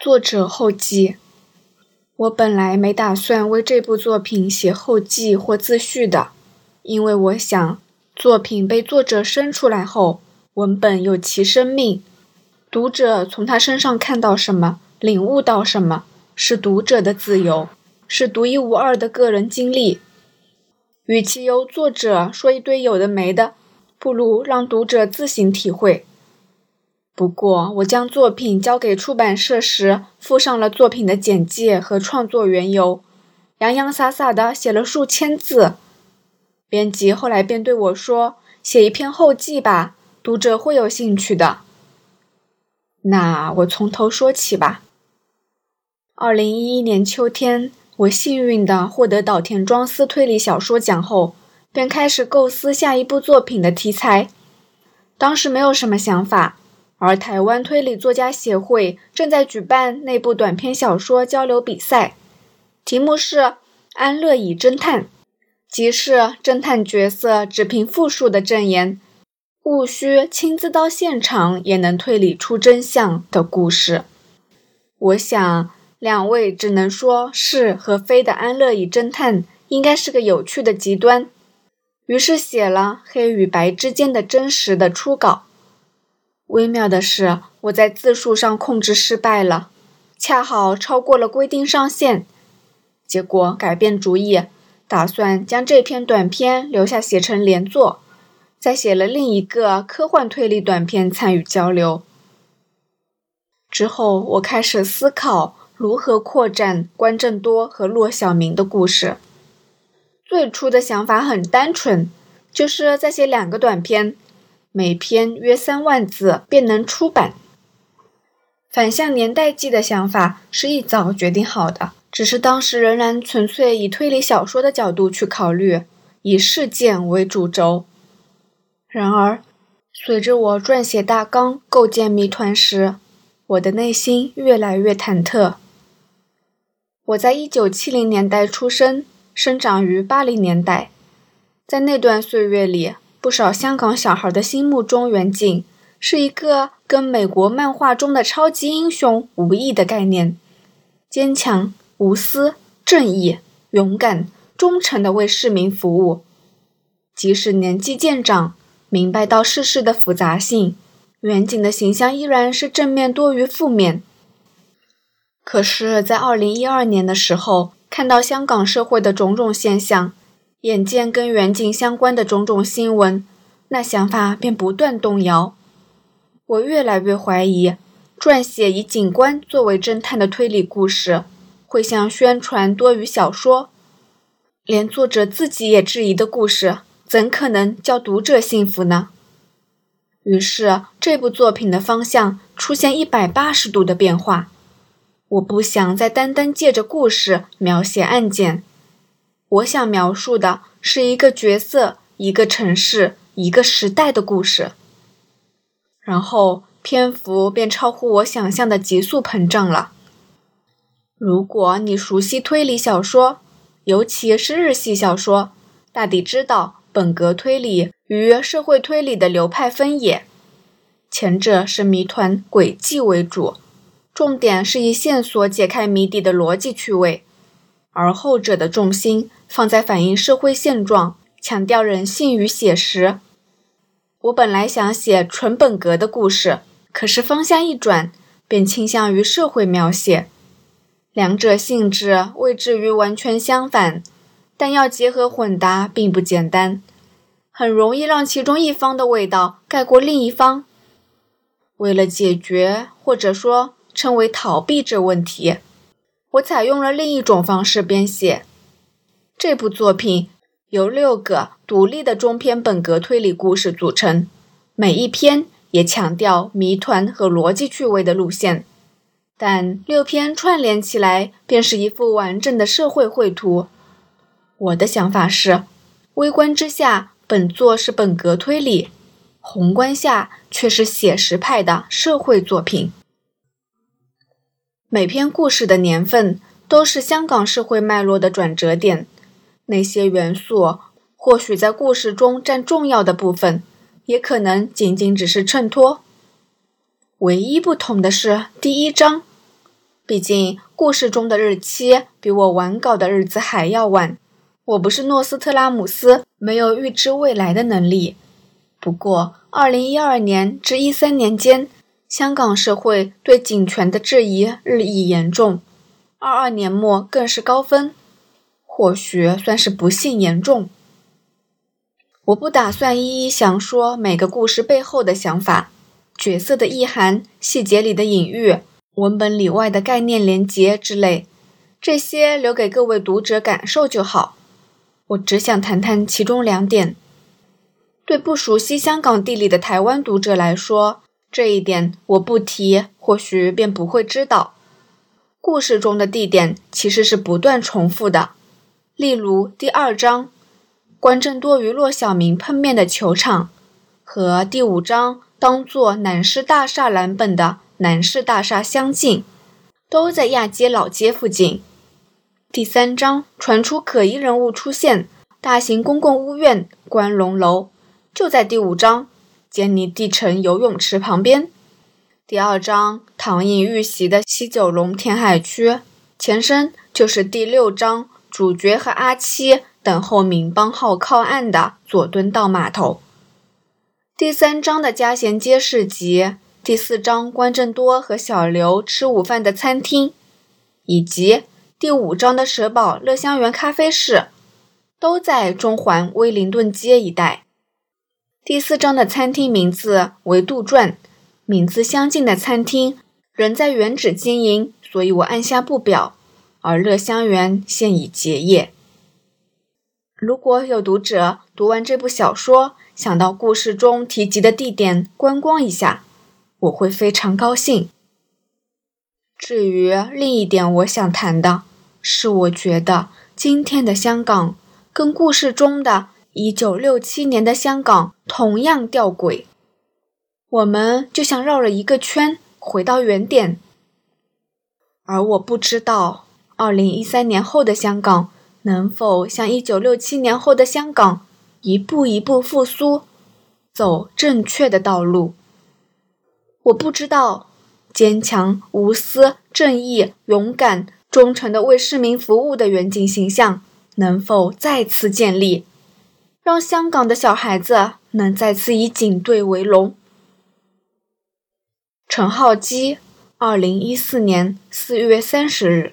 作者后记。我本来没打算为这部作品写后记或自序的，因为我想，作品被作者生出来后，文本有其生命，读者从他身上看到什么，领悟到什么，是读者的自由，是独一无二的个人经历。与其由作者说一堆有的没的，不如让读者自行体会。不过，我将作品交给出版社时，附上了作品的简介和创作缘由，洋洋洒洒的写了数千字。编辑后来便对我说：“写一篇后记吧，读者会有兴趣的。”那我从头说起吧。二零一一年秋天，我幸运地获得岛田庄司推理小说奖后，便开始构思下一部作品的题材。当时没有什么想法。而台湾推理作家协会正在举办内部短篇小说交流比赛，题目是《安乐椅侦探》，即是侦探角色只凭复述的证言，务需亲自到现场也能推理出真相的故事。我想，两位只能说是和非的安乐椅侦探应该是个有趣的极端，于是写了黑与白之间的真实的初稿。微妙的是，我在字数上控制失败了，恰好超过了规定上限。结果改变主意，打算将这篇短篇留下写成连作，再写了另一个科幻推理短篇参与交流。之后，我开始思考如何扩展关正多和骆小明的故事。最初的想法很单纯，就是再写两个短篇。每篇约三万字便能出版。反向年代记的想法是一早决定好的，只是当时仍然纯粹以推理小说的角度去考虑，以事件为主轴。然而，随着我撰写大纲、构建谜团时，我的内心越来越忐忑。我在一九七零年代出生，生长于八零年代，在那段岁月里。不少香港小孩的心目中，远景是一个跟美国漫画中的超级英雄无异的概念：坚强、无私、正义、勇敢、忠诚的为市民服务。即使年纪渐长，明白到世事的复杂性，远景的形象依然是正面多于负面。可是，在二零一二年的时候，看到香港社会的种种现象。眼见跟远景相关的种种新闻，那想法便不断动摇。我越来越怀疑，撰写以警官作为侦探的推理故事，会像宣传多于小说。连作者自己也质疑的故事，怎可能叫读者信服呢？于是，这部作品的方向出现一百八十度的变化。我不想再单单借着故事描写案件。我想描述的是一个角色、一个城市、一个时代的故事。然后篇幅便超乎我想象的急速膨胀了。如果你熟悉推理小说，尤其是日系小说，大抵知道本格推理与社会推理的流派分野。前者是谜团轨迹为主，重点是以线索解开谜底的逻辑趣味。而后者的重心放在反映社会现状，强调人性与写实。我本来想写纯本格的故事，可是方向一转，便倾向于社会描写。两者性质未至于完全相反，但要结合混搭并不简单，很容易让其中一方的味道盖过另一方。为了解决或者说称为逃避这问题。我采用了另一种方式编写这部作品，由六个独立的中篇本格推理故事组成，每一篇也强调谜团和逻辑趣味的路线，但六篇串联起来便是一幅完整的社会绘图。我的想法是，微观之下，本作是本格推理；宏观下，却是写实派的社会作品。每篇故事的年份都是香港社会脉络的转折点，那些元素或许在故事中占重要的部分，也可能仅仅只是衬托。唯一不同的是第一章，毕竟故事中的日期比我完稿的日子还要晚。我不是诺斯特拉姆斯，没有预知未来的能力。不过，二零一二年至一三年间，香港社会对警权的质疑日益严重，二二年末更是高分，或许算是不幸严重。我不打算一一详说每个故事背后的想法、角色的意涵、细节里的隐喻。文本里外的概念连结之类，这些留给各位读者感受就好。我只想谈谈其中两点。对不熟悉香港地理的台湾读者来说，这一点我不提，或许便不会知道。故事中的地点其实是不断重复的，例如第二章关正多与骆小明碰面的球场，和第五章当做南师大厦蓝本的。南市大厦相近，都在亚街老街附近。第三章传出可疑人物出现，大型公共屋苑关龙楼就在第五章坚尼地城游泳池旁边。第二章唐寅遇袭的西九龙填海区前身就是第六章主角和阿七等候民邦号靠岸的佐敦道码头。第三章的嘉贤街市集。第四章关正多和小刘吃午饭的餐厅，以及第五章的蛇堡乐香园咖啡室，都在中环威灵顿街一带。第四章的餐厅名字为杜撰，名字相近的餐厅仍在原址经营，所以我按下不表。而乐香园现已结业。如果有读者读完这部小说，想到故事中提及的地点观光一下。我会非常高兴。至于另一点，我想谈的是，我觉得今天的香港跟故事中的1967年的香港同样吊诡。我们就像绕了一个圈，回到原点。而我不知道，2013年后的香港能否像1967年后的香港一步一步复苏，走正确的道路。我不知道，坚强、无私、正义、勇敢、忠诚的为市民服务的远景形象能否再次建立，让香港的小孩子能再次以警队为荣。陈浩基，二零一四年四月三十日。